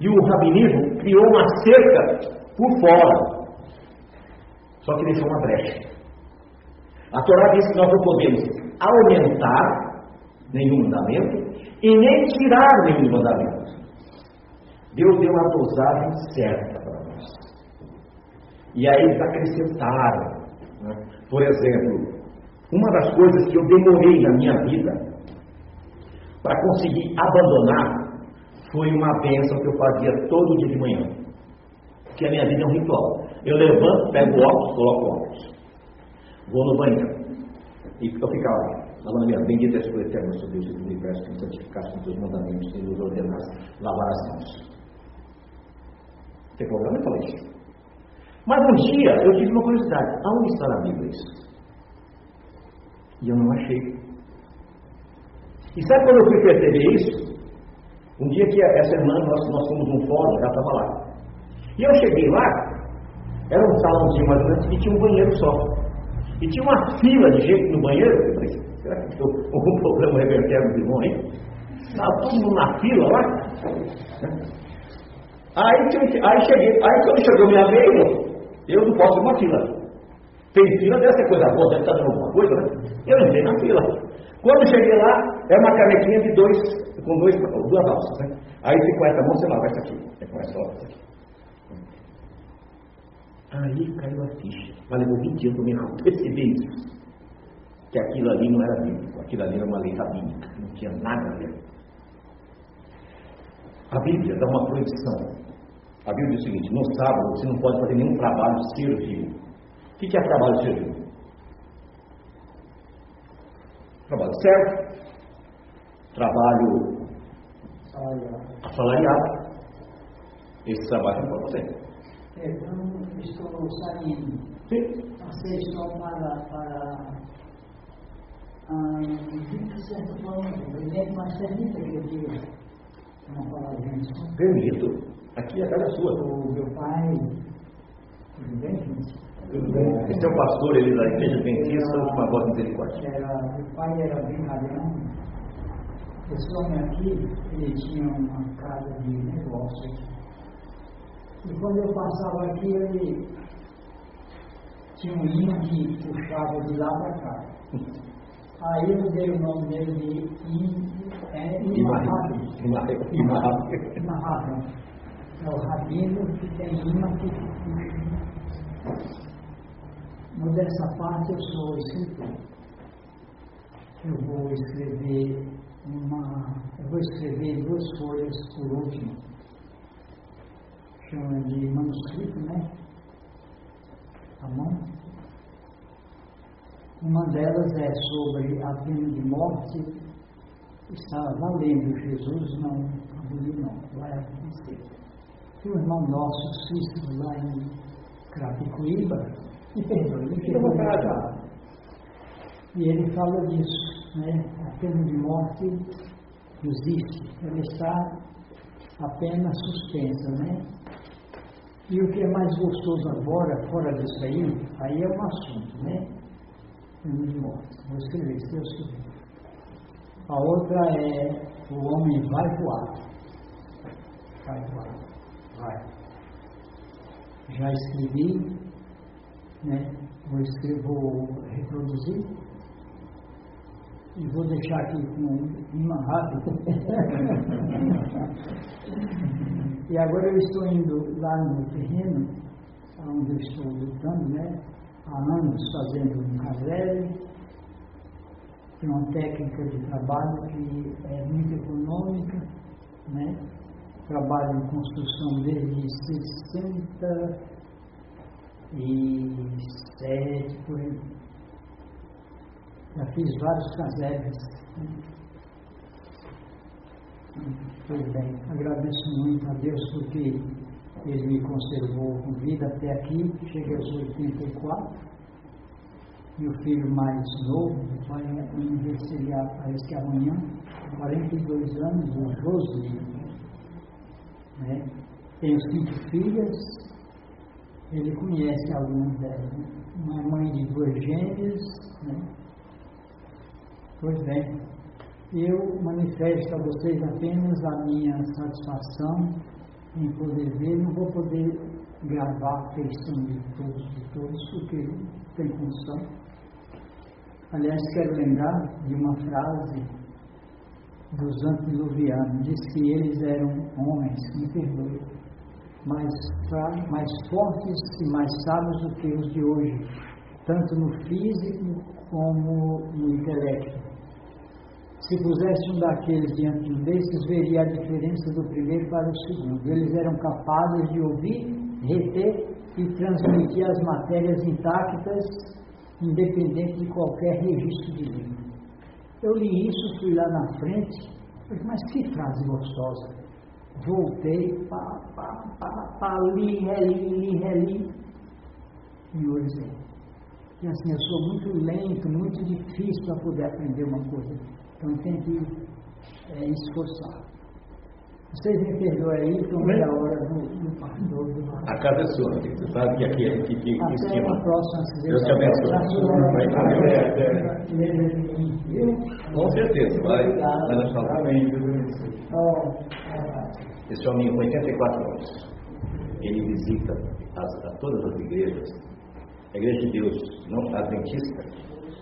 E o rabinismo criou uma cerca por fora. Só que deixou uma brecha. A Torá diz que nós não podemos aumentar nenhum mandamento e nem tirar nenhum mandamento. Deus deu uma dosagem certa para nós. E aí eles acrescentaram. Né? Por exemplo, uma das coisas que eu demorei na minha vida para conseguir abandonar foi uma bênção que eu fazia todo dia de manhã. Que a minha vida é um ritual. Eu levanto, pego o óculos, coloco o óculos. Vou no banheiro. E eu ficava lavando minha bendita és tu eterno, sou Deus do universo, que me santificaste com teus mandamentos e nos ordenaste lavar as mãos. Tem problema em falar isso. Mas um dia eu tive uma curiosidade: aonde está na Bíblia isso? E eu não achei. E sabe quando eu fui perceber isso? Um dia que essa irmã, nós, nós fomos num fórum, ela estava lá. E eu cheguei lá, era um salãozinho mais menos, e tinha um banheiro só. E tinha uma fila de gente no banheiro. Eu falei, será que tem algum problema reverter no irmão aí? Estava todo mundo na fila lá. Aí, aí cheguei, aí quando chegou minha vez, eu não posso ir uma fila. Tem fila dessa coisa boa, deve estar dando alguma coisa, né? Eu entrei na fila. Quando cheguei lá, é uma canequinha de dois, com dois, duas alças, né? Aí você com essa mão, você lava essa aqui. É com essa alça aqui. Aí caiu a ficha. Mas levou 20 anos para me perceber isso. Que aquilo ali não era bíblico, aquilo ali era uma lei rabínica, não tinha nada a ver. A Bíblia dá uma proibição. A Bíblia diz o seguinte: no sábado você não pode fazer nenhum trabalho servil. O que é trabalho servil? Trabalho certo, trabalho assalariado. Esse trabalho não pode fazer. Estou saindo. Sim. Passei só para. para ah, de certa forma, presente, mas que eu diga uma palavra isso. Permito. Aqui é a casa sua. O meu pai, tudo bem, gente? Tudo bem. Esse é o pastor ele da igreja adventista, última voz de misericórdia. Era, meu pai era brincalhão. Esse homem aqui, ele tinha uma casa de. E quando eu passava aqui, ele tinha um imã que puxava de lá para cá. Aí eu dei o nome dele de é, Imahabi. É o rabino que tem imã que puxa. Modesta parte, eu sou escritor. Eu vou escrever uma. Eu vou escrever duas folhas por último. Chama de manuscrito, né? Tá bom? Uma delas é sobre a pena de morte. Está valendo Jesus, não aboliu não, vai acontecer. Tem um irmão nosso, Cícero, lá em Crapicuíba, me perdoe, me vontade. E ele fala disso, né? A pena de morte existe, ela está apenas suspensa, né? E o que é mais gostoso agora, fora disso aí, aí é um assunto, né? Pena de morte. Vou escrever, se Deus quiser. A outra é o homem vai voar. Vai voar. Vai. Já escrevi, né? Vou escrever, vou reproduzir e vou deixar aqui com uma rápida. e agora eu estou indo lá no terreno, onde eu estou lutando, né? Há anos fazendo um casebre. Tem uma técnica de trabalho que é muito econômica, né? Trabalho em construção desde 67, por aí. Já fiz vários casebres. Né? Pois bem, agradeço muito a Deus porque Ele me conservou com vida até aqui, cheguei aos 84. Meu filho mais novo vai aniversariar, parece que amanhã, 42 anos, o Josué. Né? Tenho cinco filhas, ele conhece algumas delas. Né? Uma mãe de duas gêmeas, né? Pois bem, eu manifesto a vocês apenas a minha satisfação em poder ver, não vou poder gravar feição de todos, de todos, porque tem função. Aliás, quero lembrar de uma frase dos antediluvianos. Diz que eles eram homens, me perdoe, mais, mais fortes e mais sábios do que os de hoje, tanto no físico como no intelecto. Se pusesse um daqueles diante de um desses, veria a diferença do primeiro para o segundo. Eles eram capazes de ouvir, reter e transmitir as matérias intactas, independente de qualquer registro de língua. Eu li isso, fui lá na frente, mas que frase gostosa. Voltei, pá, pá, pá, pá, li, reli, li, reli, e hoje e assim, eu sou muito lento, muito difícil para poder aprender uma coisa. Então tem que é, esforçar. Vocês me perdoem aí, então é a hora do, do, do, A casa é sua, você sabe que aqui é que, que Até esquema. a próxima, se Deus te abençoe. abençoe. Com certeza, vai. Amém. Esse homem com 84 anos, ele visita as- a todas as igrejas. A igreja de Deus, não adventista,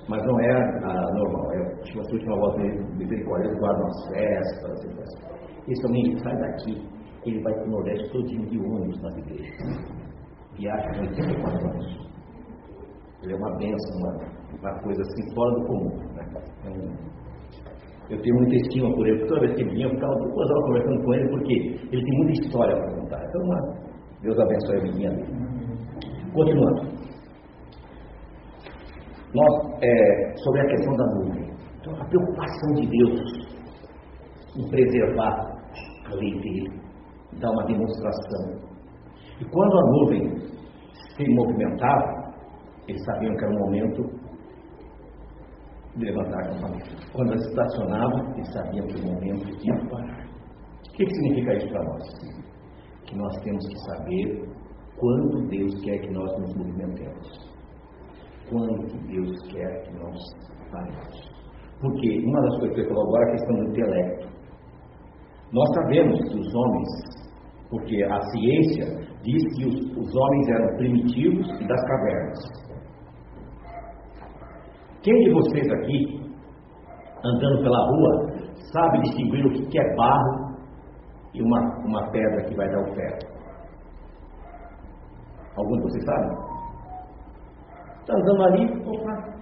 mas não é a normal. É tipo, a última voz de misericórdia, eles guardam as festas. e coisas. Esse homem sai daqui, ele vai para o Nordeste todinho de ônibus nas igrejas. Viaja com 84 anos. Ele é uma bênção, uma, uma coisa assim fora do comum. Né? Um- eu tenho muita estima por ele, porque toda vez que ele vinha, eu ficava duas horas conversando com ele, porque ele tem muita história para contar. Então, Deus abençoe a dele. Continuando. Nós, é, sobre a questão da nuvem. Então, a preocupação de Deus em preservar a lei dele, dar uma demonstração. E quando a nuvem se movimentava, eles sabiam que era o momento de levantar a acampamento. Quando elas estacionavam, eles sabiam que o momento de parar. O que, que significa isso para nós? Que nós temos que saber quando Deus quer que nós nos movimentemos. Quando que Deus quer que nós paremos. Porque uma das coisas que eu falou agora é a questão do intelecto. Nós sabemos que os homens, porque a ciência diz que os, os homens eram primitivos e das cavernas. Quem de vocês aqui, andando pela rua, sabe distinguir o que é barro e uma, uma pedra que vai dar o ferro? Algum de vocês sabe? Está andando ali, opa.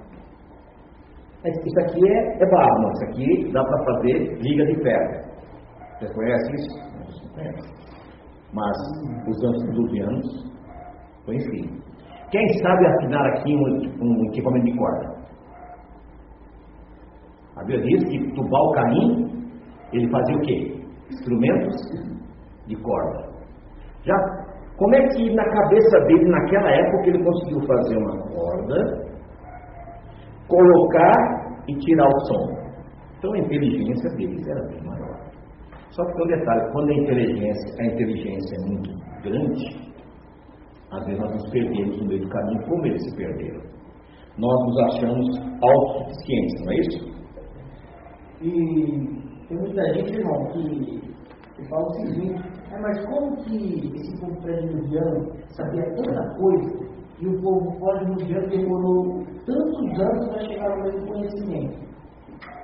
Isso aqui é, é não. Isso aqui dá para fazer liga de ferro. Você conhece isso? Não conhece. Mas os antediluvianos conheciam. Quem sabe afinar aqui um, um equipamento de corda? A Bíblia diz que Tubal Caim, ele fazia o quê? Instrumentos de corda. Já, como é que na cabeça dele, naquela época, ele conseguiu fazer uma corda, colocar e tirar o som? Então a inteligência deles era bem maior. Só que tem um detalhe, quando a inteligência, a inteligência é muito grande, às vezes nós nos perdemos no meio do caminho, como eles se perderam. Nós nos achamos autossuficientes, não é isso? E tem muita gente, irmão, que, que fala o seguinte, "Ah, mas como que esse povo pré-diluviano sabia tanta coisa e o povo pós-diluviano demorou tantos anos para chegar no mesmo conhecimento?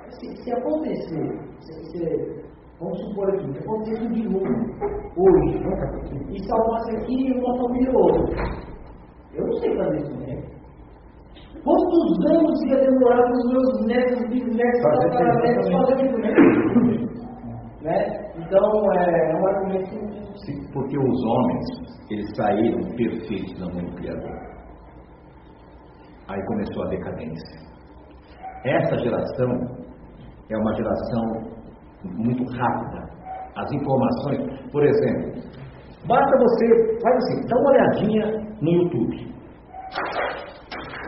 Se, se acontecer, se, se, vamos supor aqui, se acontecer um dilúvio hoje, e salvasse aqui e uma família outra, eu não sei fazer isso, né? Quantos anos ia demorar para os meus netos, bisnetos, tataranetos isso fazer aquilo mesmo? né? Então, é, é um argumento Porque os homens, eles saíram perfeitos da mão do Criador. Aí começou a decadência. Essa geração é uma geração muito rápida. As informações, por exemplo, basta você, faz assim, dá uma olhadinha no YouTube.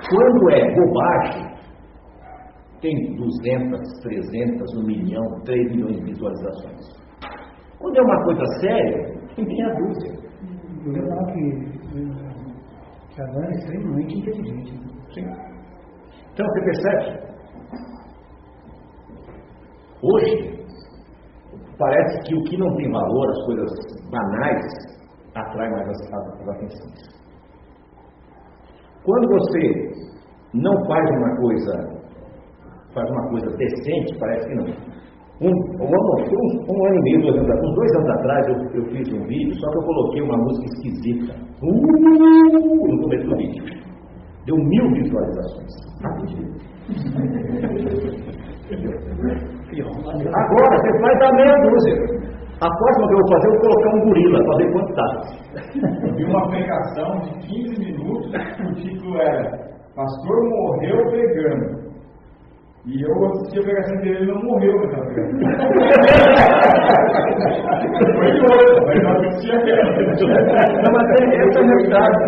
Quando é bobagem, tem 200, 300, 1 milhão, 3 milhões de visualizações. Quando é uma coisa séria, tem meia dúzia. Eu ia que, eh, que a Ana é extremamente inteligente. Sim. Então você percebe? Hoje, parece que o que não tem valor, as coisas banais, atrai mais as, as, atenções. Quando você não faz uma coisa, faz uma coisa decente, parece que não. Um, um, um, ano e meio, dois anos, uns dois anos atrás, eu, eu, fiz um vídeo, só que eu coloquei uma música esquisita uh, no começo do vídeo. Deu mil visualizações. Rapidinho. Agora, você faz a meia dúzia. A próxima que eu vou fazer, eu vou colocar um gorila para ver quanto tá. Eu vi uma pregação de 15 minutos, o título era Pastor morreu pregando. E eu assisti a pregação dele, ele não morreu naquela pregação. Foi de outro, mas eu assisti aquela. Não, mas essa é a verdade.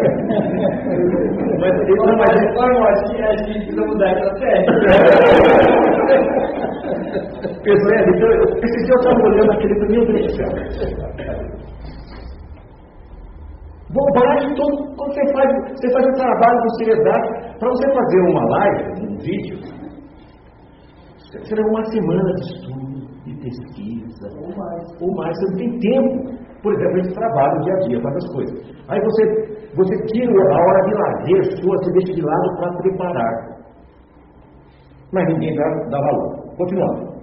Mas ele não mais reforma, acho que a gente precisa mudar essa série. Percebe? Então, esse dia eu estava olhando aquele para meu Deus do. Bobagem, todo, quando você faz, você faz um trabalho com seriedade, para você fazer uma live, um vídeo, leva uma semana de estudo, de pesquisa, ou mais. Ou mais, você não tem tempo. Por exemplo, a gente trabalha dia a dia, faz as coisas. Aí você, você tira a hora de lazer sua, você deixa de lado para preparar. Mas ninguém dá, dá valor. Continuando.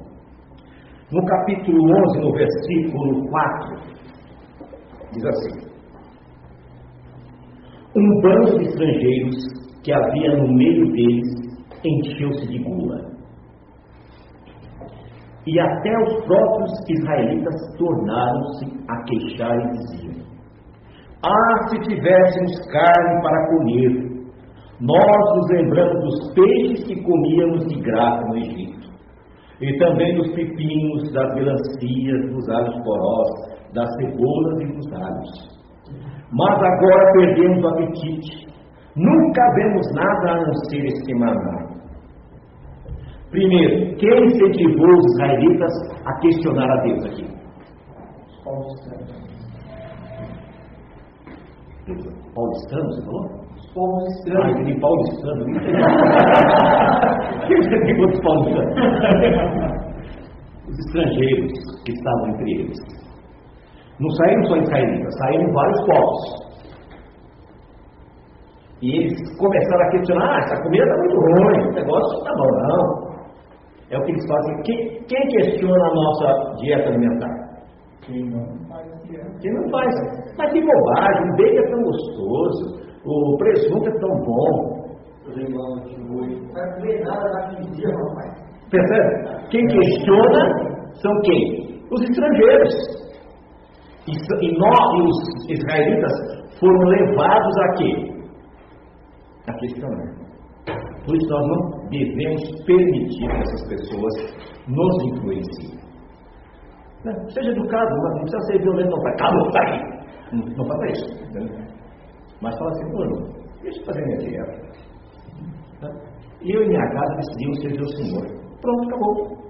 No capítulo 11, no versículo 4, diz assim: Um bando de estrangeiros que havia no meio deles encheu-se de gula e até os próprios israelitas tornaram-se a queixar e diziam: Ah, se tivéssemos carne para comer! Nós nos lembramos dos peixes que comíamos de graça no Egito, e também dos pepinos, das melancias, dos alhos porós, das cebolas e dos alhos. Mas agora perdemos o apetite, nunca vemos nada a não ser este maná. Primeiro, quem incentivou os israelitas a questionar a Deus aqui? Paulistano, você falou? Paulistano. Ah, entendi paulistano. Quem incentivou os paulistanos? Os estrangeiros que estavam entre eles. Não saíram só israelitas, saíram vários povos. E eles começaram a questionar: ah, essa comida está muito ruim, esse negócio não está bom, não. É o que eles fazem. Quem, quem questiona a nossa dieta alimentar? Quem não faz Quem não faz. Mas que bobagem, o bacon é tão gostoso, o presunto é tão bom. Não comer nada naquele dia, rapaz. Percebe? Quem questiona são quem? Os estrangeiros. E, e nós, e os israelitas, foram levados a quê? A questionar. Por isso nós não devemos permitir que essas pessoas nos influenciem. Né? Seja educado, não precisa ser violento, não. Vai, calma, vai! Não, não faça isso. Entendeu? Mas fala assim, Bruno, deixa eu fazer minha dieta. Né? Eu e minha casa decidimos servir o Senhor. Pronto, acabou.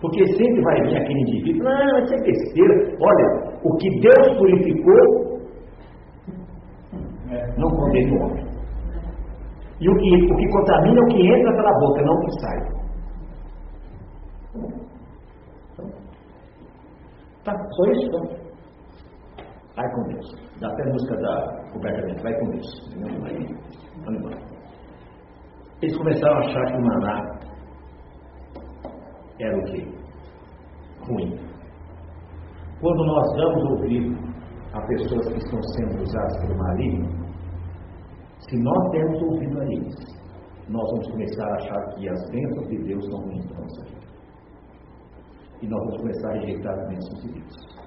Porque sempre vai vir aquele indivíduo, não, isso é besteira. Olha, o que Deus purificou, é. não condena o homem. E o que, o que contamina é o que entra pela boca, não o que sai. Tá, só isso? Então. Vai com Deus. Dá até a música da coberta dentro, vai com Deus. Vamos embora. Eles começaram a achar que o maná era o quê? Ruim. Quando nós damos ouvido a pessoas que estão sendo usadas pelo maligno, se nós dermos ouvido a eles, nós vamos começar a achar que as bênçãos de Deus são ruins para nossa vida. E nós vamos começar a rejeitar as bênçãos de Deus.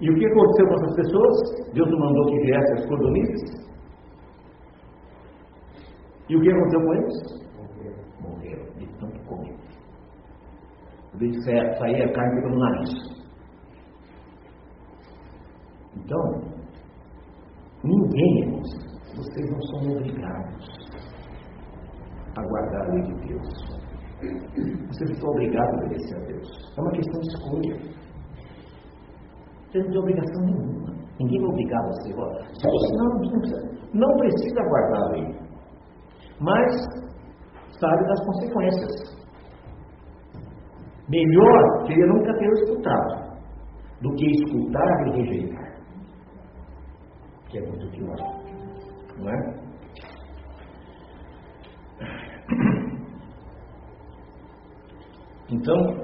E o que aconteceu com essas pessoas? Deus não mandou que viessem as cordonices? E o que aconteceu com eles? Morreram de tanto comer. De sair a carne pelo nariz. Então, ninguém, irmãos, vocês não são obrigados a guardar a lei de Deus. Vocês não são obrigados a obedecer a Deus. É uma questão de escolha. Vocês não têm obrigação nenhuma. Ninguém vai obrigar você. Se você não, não, precisa, não precisa guardar a lei. Mas sabe das consequências. Melhor seria nunca ter escutado do que escutar e rejeitar. Que é muito pior. Não é? Então,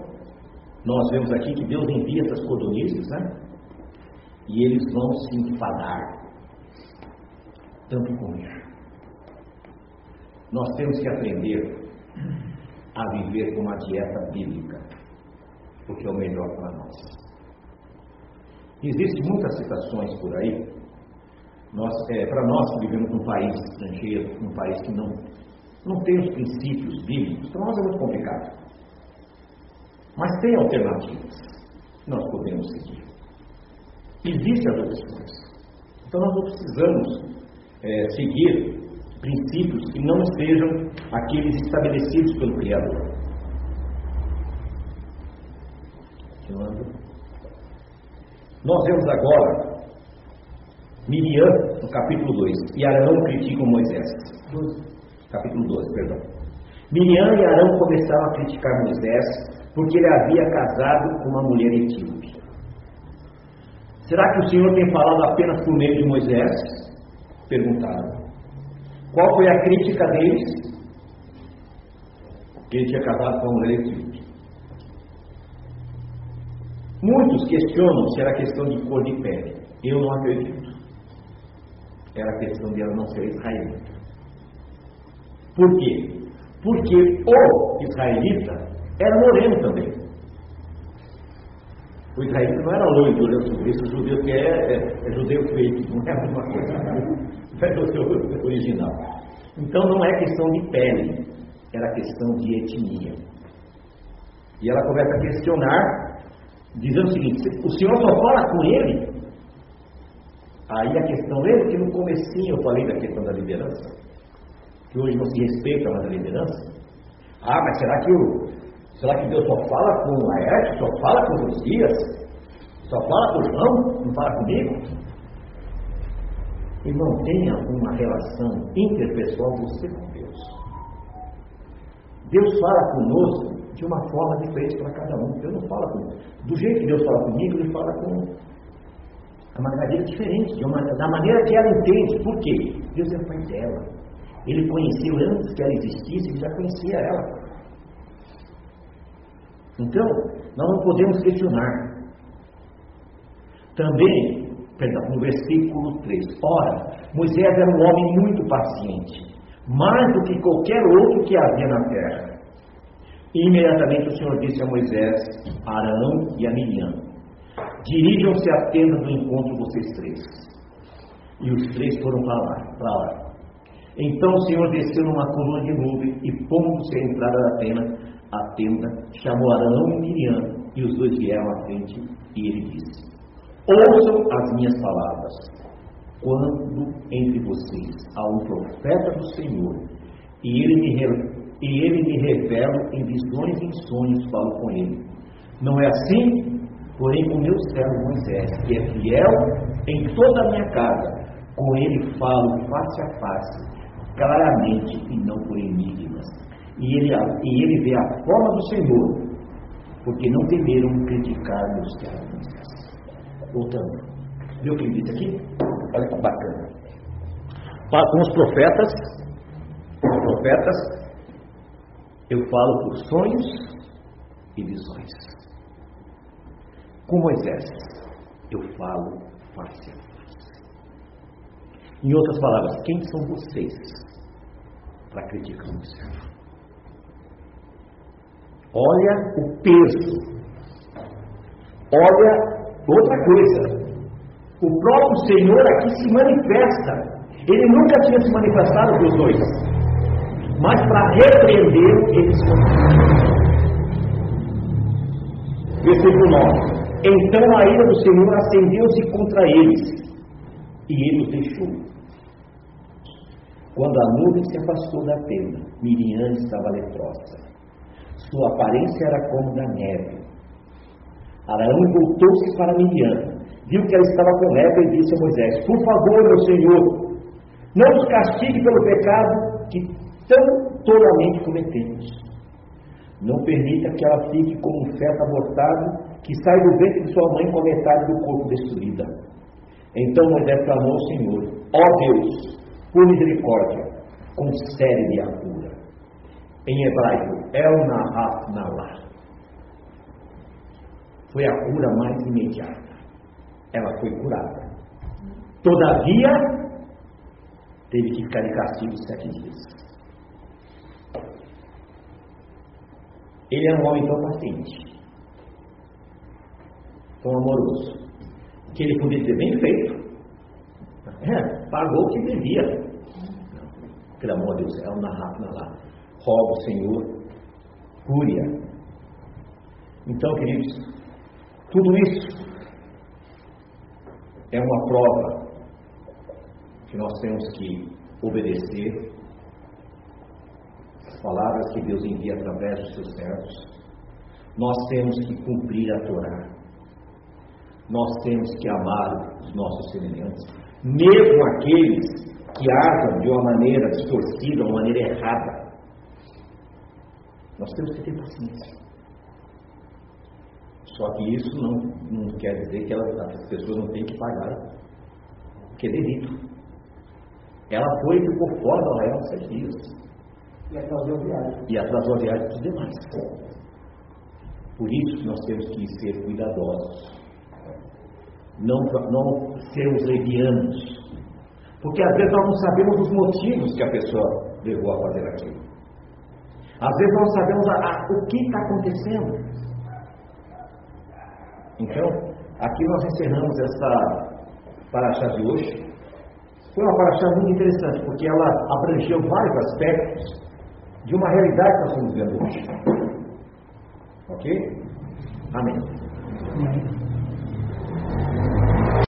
Nós vemos aqui que Deus envia essas codornizes, né? E eles vão se enfadar tanto com isso. Nós temos que aprender a viver com uma dieta bíblica, porque é o melhor para nós. Existem muitas citações por aí. Nós, é, para nós que vivemos num país estrangeiro, num país que não, não tem os princípios bíblicos, para nós é muito complicado. Mas tem alternativas que nós podemos seguir. Existem as opções. Então nós não precisamos é, seguir princípios que não sejam aqueles estabelecidos pelo Criador. Nós vemos agora Miriam no capítulo 2 e Arão criticam Moisés. Capítulo 12, perdão. Miriam e Arão começaram a criticar Moisés porque ele havia casado com uma mulher etíope. Será que o Senhor tem falado apenas por meio de Moisés? Perguntaram. Qual foi a crítica deles? Que ele tinha casado com uma mulher etíope. Muitos questionam se era questão de cor de pele. Eu não acredito. Era questão de ela não ser israelita. Por quê? Porque o israelita era moreno também. O israelita não era loiro, olhando o judeu que é, é, é judeu feito, não é a mesma coisa. Não é o seu original. Então não é questão de pele, era questão de etnia. E ela começa a questionar, dizendo o seguinte, o senhor só fala com ele? Aí a questão é que no comecinho eu falei da questão da liderança, que hoje não se respeita mais a liderança. Ah, mas será que o, Será que Deus só fala com o Laerte, só fala com os Josias? Só fala com o João? Não fala comigo? Irmão, tenha uma relação interpessoal você com Deus. Deus fala conosco de uma forma diferente para cada um. Deus não fala com Do jeito que Deus fala comigo, Ele fala com a maneira diferente, uma, da maneira que ela entende. Por quê? Deus é pai dela. Ele conheceu antes que ela existisse, ele já conhecia ela. Então, nós não podemos questionar. Também, perdão, no versículo 3, ora, Moisés era um homem muito paciente, mais do que qualquer outro que havia na terra. E imediatamente o Senhor disse a Moisés, a Arão e a Miriam: Dirijam-se à tenda do encontro vocês três. E os três foram para lá. Para lá. Então o Senhor desceu numa coluna de nuvem e, pondo-se à entrada da tenda, a tenda, chamou Arão e Miriam, e os dois vieram à frente, e ele disse: Ouçam as minhas palavras. Quando entre vocês há um profeta do Senhor, e ele me, e ele me revela em visões e em sonhos, falo com ele. Não é assim? Porém, com meu servo Moisés, que é fiel em toda a minha casa, com ele falo face a face, claramente e não por enigmas e ele, e ele vê a forma do Senhor, porque não temeram criticar meus servos. Voltando. Viu o que ele disse aqui? Olha que bacana. Com os profetas, os profetas, eu falo por sonhos e visões. Com Moisés, eu falo face a face. Em outras palavras, quem são vocês para criticar o servo? Olha o peso. Olha outra coisa. O próprio Senhor aqui se manifesta. Ele nunca tinha se manifestado para os dois. Mas para repreender, ele se manifestou. Versículo 9. Então a ira do Senhor acendeu-se contra eles, e ele os deixou. Quando a nuvem se afastou da tenda, Miriam estava leprosa sua aparência era como da neve. Araão voltou-se para Miriam, viu que ela estava com lepra e disse a Moisés: Por favor, meu senhor, não nos castigue pelo pecado que tão tolamente cometemos. Não permita que ela fique como um feto abortado que sai do ventre de sua mãe com a metade do corpo destruída. Então Moisés clamou ao Senhor: Ó Deus, por misericórdia, concede-lhe a cura. Em hebraico, El Nahat Nalah. foi a cura mais imediata. Ela foi curada. Todavia, teve que ficar de castigo sete dias. Ele era um homem tão paciente, tão amoroso, que ele podia ter bem feito. É, pagou o que devia. Pelo amor de Deus, é uma rápida lá. Rogo, Senhor, cúria. Então, queridos, tudo isso é uma prova que nós temos que obedecer as palavras que Deus envia através dos seus servos. Nós temos que cumprir a Torá. Nós temos que amar os nossos semelhantes, mesmo aqueles que agem de uma maneira distorcida, uma maneira errada. Nós temos que ter paciência. Só que isso não, não quer dizer que elas, as pessoas não têm que pagar, porque é delito. Ela foi e ficou fora do arraial sete dias. E atrasou a viagem. E atrasou a viagem dos demais. Por isso nós temos que ser cuidadosos. Não, não sermos levianos. Porque às vezes nós não sabemos os motivos que a pessoa levou a fazer aquilo. Às vezes nós não sabemos a, a, o que está acontecendo. Então, aqui nós encerramos essa paraxá de hoje. Foi uma paraxá muito interessante, porque ela abrangeu vários aspectos de uma realidade que nós estamos vendo hoje. Ok? Amém. Amém.